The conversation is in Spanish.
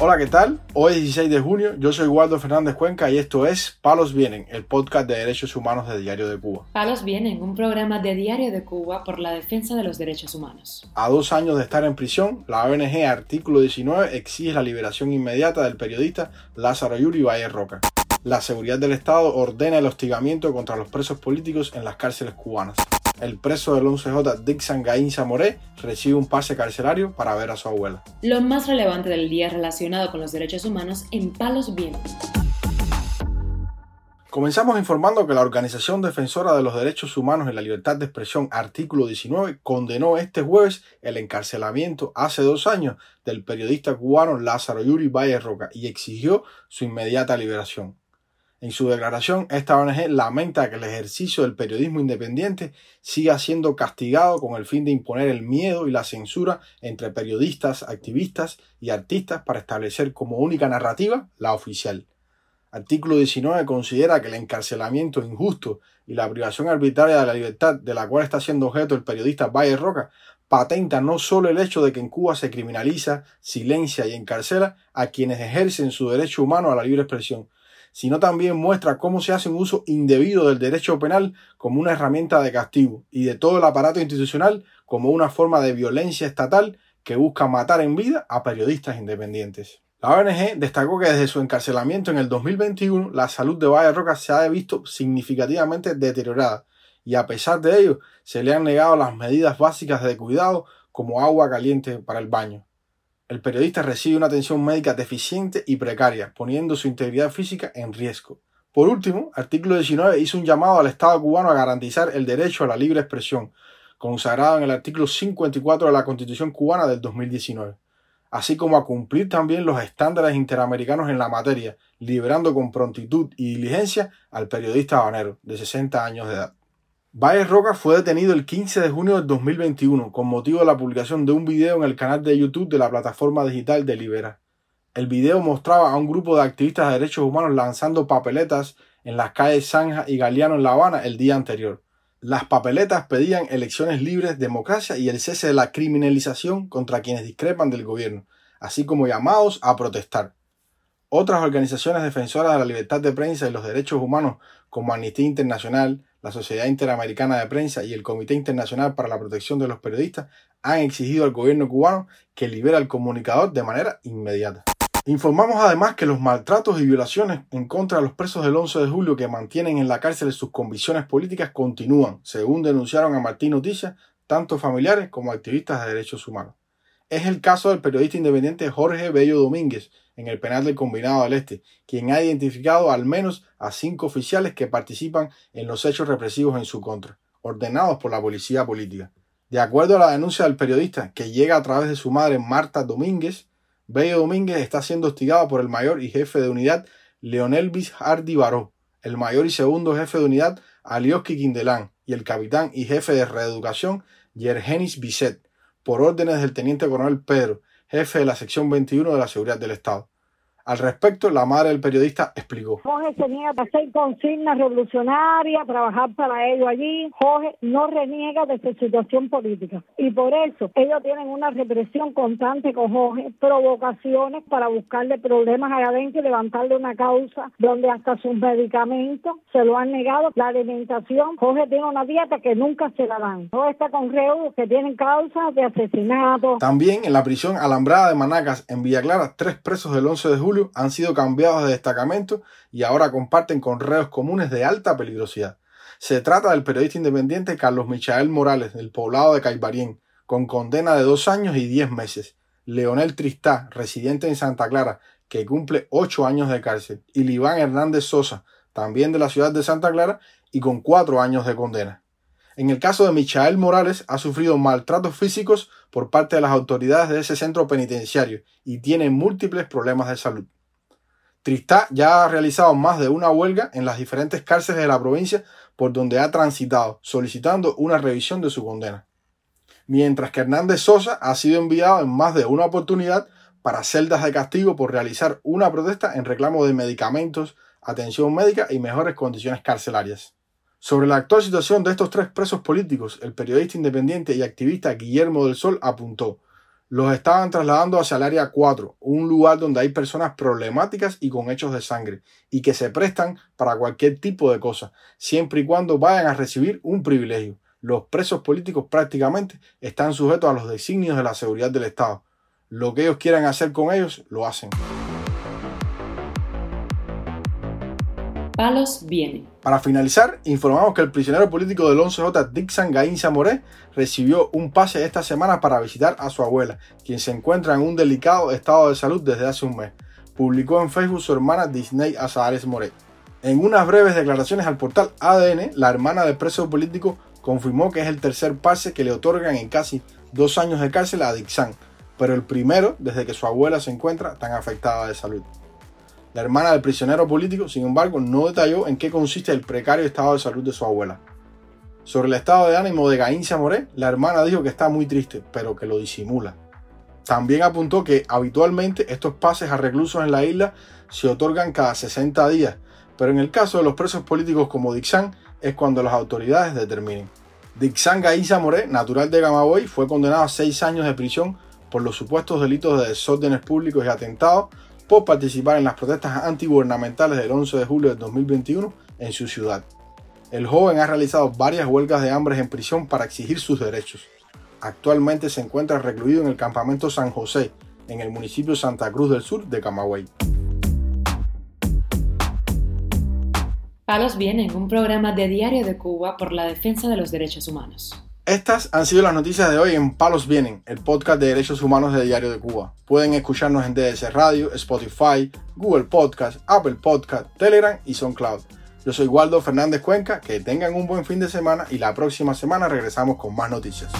Hola, ¿qué tal? Hoy es 16 de junio, yo soy Waldo Fernández Cuenca y esto es Palos Vienen, el podcast de derechos humanos de Diario de Cuba. Palos Vienen, un programa de Diario de Cuba por la defensa de los derechos humanos. A dos años de estar en prisión, la ONG Artículo 19 exige la liberación inmediata del periodista Lázaro Yuri Valle Roca. La seguridad del Estado ordena el hostigamiento contra los presos políticos en las cárceles cubanas el preso del 11J Dixon Gainza Moré recibe un pase carcelario para ver a su abuela. Lo más relevante del día relacionado con los derechos humanos en Palos Vientos. Comenzamos informando que la Organización Defensora de los Derechos Humanos y la Libertad de Expresión, artículo 19, condenó este jueves el encarcelamiento hace dos años del periodista cubano Lázaro Yuri Valle Roca y exigió su inmediata liberación. En su declaración, esta ONG lamenta que el ejercicio del periodismo independiente siga siendo castigado con el fin de imponer el miedo y la censura entre periodistas, activistas y artistas para establecer como única narrativa la oficial. Artículo 19 considera que el encarcelamiento injusto y la privación arbitraria de la libertad de la cual está siendo objeto el periodista Valle Roca patenta no solo el hecho de que en Cuba se criminaliza, silencia y encarcela a quienes ejercen su derecho humano a la libre expresión, sino también muestra cómo se hace un uso indebido del derecho penal como una herramienta de castigo y de todo el aparato institucional como una forma de violencia estatal que busca matar en vida a periodistas independientes. La ONG destacó que desde su encarcelamiento en el 2021 la salud de Valle Roca se ha visto significativamente deteriorada y a pesar de ello se le han negado las medidas básicas de cuidado como agua caliente para el baño el periodista recibe una atención médica deficiente y precaria, poniendo su integridad física en riesgo. Por último, artículo 19 hizo un llamado al Estado cubano a garantizar el derecho a la libre expresión, consagrado en el artículo 54 de la Constitución cubana del 2019, así como a cumplir también los estándares interamericanos en la materia, liberando con prontitud y diligencia al periodista habanero, de 60 años de edad. Valle Roca fue detenido el 15 de junio del 2021 con motivo de la publicación de un video en el canal de YouTube de la plataforma digital de Libera. El video mostraba a un grupo de activistas de derechos humanos lanzando papeletas en las calles Zanja y Galeano en La Habana el día anterior. Las papeletas pedían elecciones libres, democracia y el cese de la criminalización contra quienes discrepan del gobierno, así como llamados a protestar. Otras organizaciones defensoras de la libertad de prensa y los derechos humanos, como Amnistía Internacional, la Sociedad Interamericana de Prensa y el Comité Internacional para la Protección de los Periodistas han exigido al gobierno cubano que libere al comunicador de manera inmediata. Informamos además que los maltratos y violaciones en contra de los presos del 11 de julio que mantienen en la cárcel sus convicciones políticas continúan, según denunciaron a Martín Noticias tanto familiares como activistas de derechos humanos. Es el caso del periodista independiente Jorge Bello Domínguez, en el penal del Combinado del Este, quien ha identificado al menos a cinco oficiales que participan en los hechos represivos en su contra, ordenados por la policía política. De acuerdo a la denuncia del periodista, que llega a través de su madre Marta Domínguez, Bello Domínguez está siendo hostigado por el mayor y jefe de unidad Leonel Hardy Baró, el mayor y segundo jefe de unidad Alioski Quindelán y el capitán y jefe de reeducación Yergenis Bisset, por órdenes del teniente coronel Pedro, jefe de la sección 21 de la Seguridad del Estado. Al respecto, la madre del periodista explicó. Jorge tenía que hacer consignas revolucionarias, trabajar para ellos allí. Jorge no reniega de su situación política. Y por eso ellos tienen una represión constante con Jorge, provocaciones para buscarle problemas allá adentro y levantarle una causa donde hasta sus medicamentos se lo han negado. La alimentación, Jorge tiene una dieta que nunca se la dan. Jorge está con reudos que tienen causas de asesinato. También en la prisión alambrada de Manacas, en Villa Clara, tres presos del 11 de julio han sido cambiados de destacamento y ahora comparten con reos comunes de alta peligrosidad. Se trata del periodista independiente Carlos Michael Morales, del poblado de Caibarien, con condena de dos años y diez meses. Leonel Tristá, residente en Santa Clara, que cumple ocho años de cárcel. Y Liván Hernández Sosa, también de la ciudad de Santa Clara, y con cuatro años de condena. En el caso de Michael Morales, ha sufrido maltratos físicos por parte de las autoridades de ese centro penitenciario y tiene múltiples problemas de salud. Tristá ya ha realizado más de una huelga en las diferentes cárceles de la provincia por donde ha transitado, solicitando una revisión de su condena. Mientras que Hernández Sosa ha sido enviado en más de una oportunidad para celdas de castigo por realizar una protesta en reclamo de medicamentos, atención médica y mejores condiciones carcelarias. Sobre la actual situación de estos tres presos políticos, el periodista independiente y activista Guillermo del Sol apuntó, Los estaban trasladando hacia el área 4, un lugar donde hay personas problemáticas y con hechos de sangre, y que se prestan para cualquier tipo de cosa, siempre y cuando vayan a recibir un privilegio. Los presos políticos prácticamente están sujetos a los designios de la seguridad del Estado. Lo que ellos quieran hacer con ellos, lo hacen. Palos viene. Para finalizar, informamos que el prisionero político del 11J, Dixon Gainza Moré, recibió un pase esta semana para visitar a su abuela, quien se encuentra en un delicado estado de salud desde hace un mes. Publicó en Facebook su hermana Disney Azares Moré. En unas breves declaraciones al portal ADN, la hermana del preso político confirmó que es el tercer pase que le otorgan en casi dos años de cárcel a Dixon, pero el primero desde que su abuela se encuentra tan afectada de salud. La hermana del prisionero político, sin embargo, no detalló en qué consiste el precario estado de salud de su abuela. Sobre el estado de ánimo de Gainza Moré, la hermana dijo que está muy triste, pero que lo disimula. También apuntó que habitualmente estos pases a reclusos en la isla se otorgan cada 60 días, pero en el caso de los presos políticos como Dixan es cuando las autoridades determinen. Dixan Gainza Moré, natural de Gamaboy, fue condenado a seis años de prisión por los supuestos delitos de desórdenes públicos y atentados por participar en las protestas antigubernamentales del 11 de julio de 2021 en su ciudad. El joven ha realizado varias huelgas de hambre en prisión para exigir sus derechos. Actualmente se encuentra recluido en el campamento San José, en el municipio Santa Cruz del Sur de Camagüey. Palos Vienen, un programa de Diario de Cuba por la defensa de los derechos humanos. Estas han sido las noticias de hoy en Palos Vienen, el podcast de derechos humanos de Diario de Cuba. Pueden escucharnos en DS Radio, Spotify, Google Podcast, Apple Podcast, Telegram y SoundCloud. Yo soy Waldo Fernández Cuenca, que tengan un buen fin de semana y la próxima semana regresamos con más noticias.